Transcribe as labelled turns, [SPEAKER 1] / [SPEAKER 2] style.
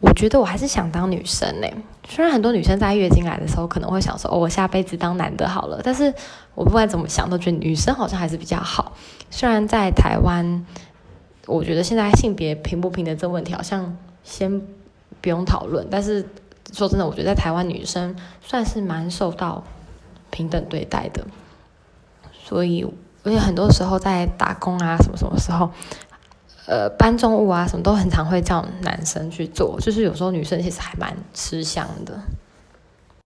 [SPEAKER 1] 我觉得我还是想当女生呢。虽然很多女生在月经来的时候可能会想说，哦，我下辈子当男的好了。但是我不管怎么想，都觉得女生好像还是比较好。虽然在台湾，我觉得现在性别平不平等这问题好像先不用讨论。但是说真的，我觉得在台湾女生算是蛮受到平等对待的。所以，而且很多时候在打工啊，什么什么时候。呃，搬重物啊，什么都很常会叫男生去做，就是有时候女生其实还蛮吃香的。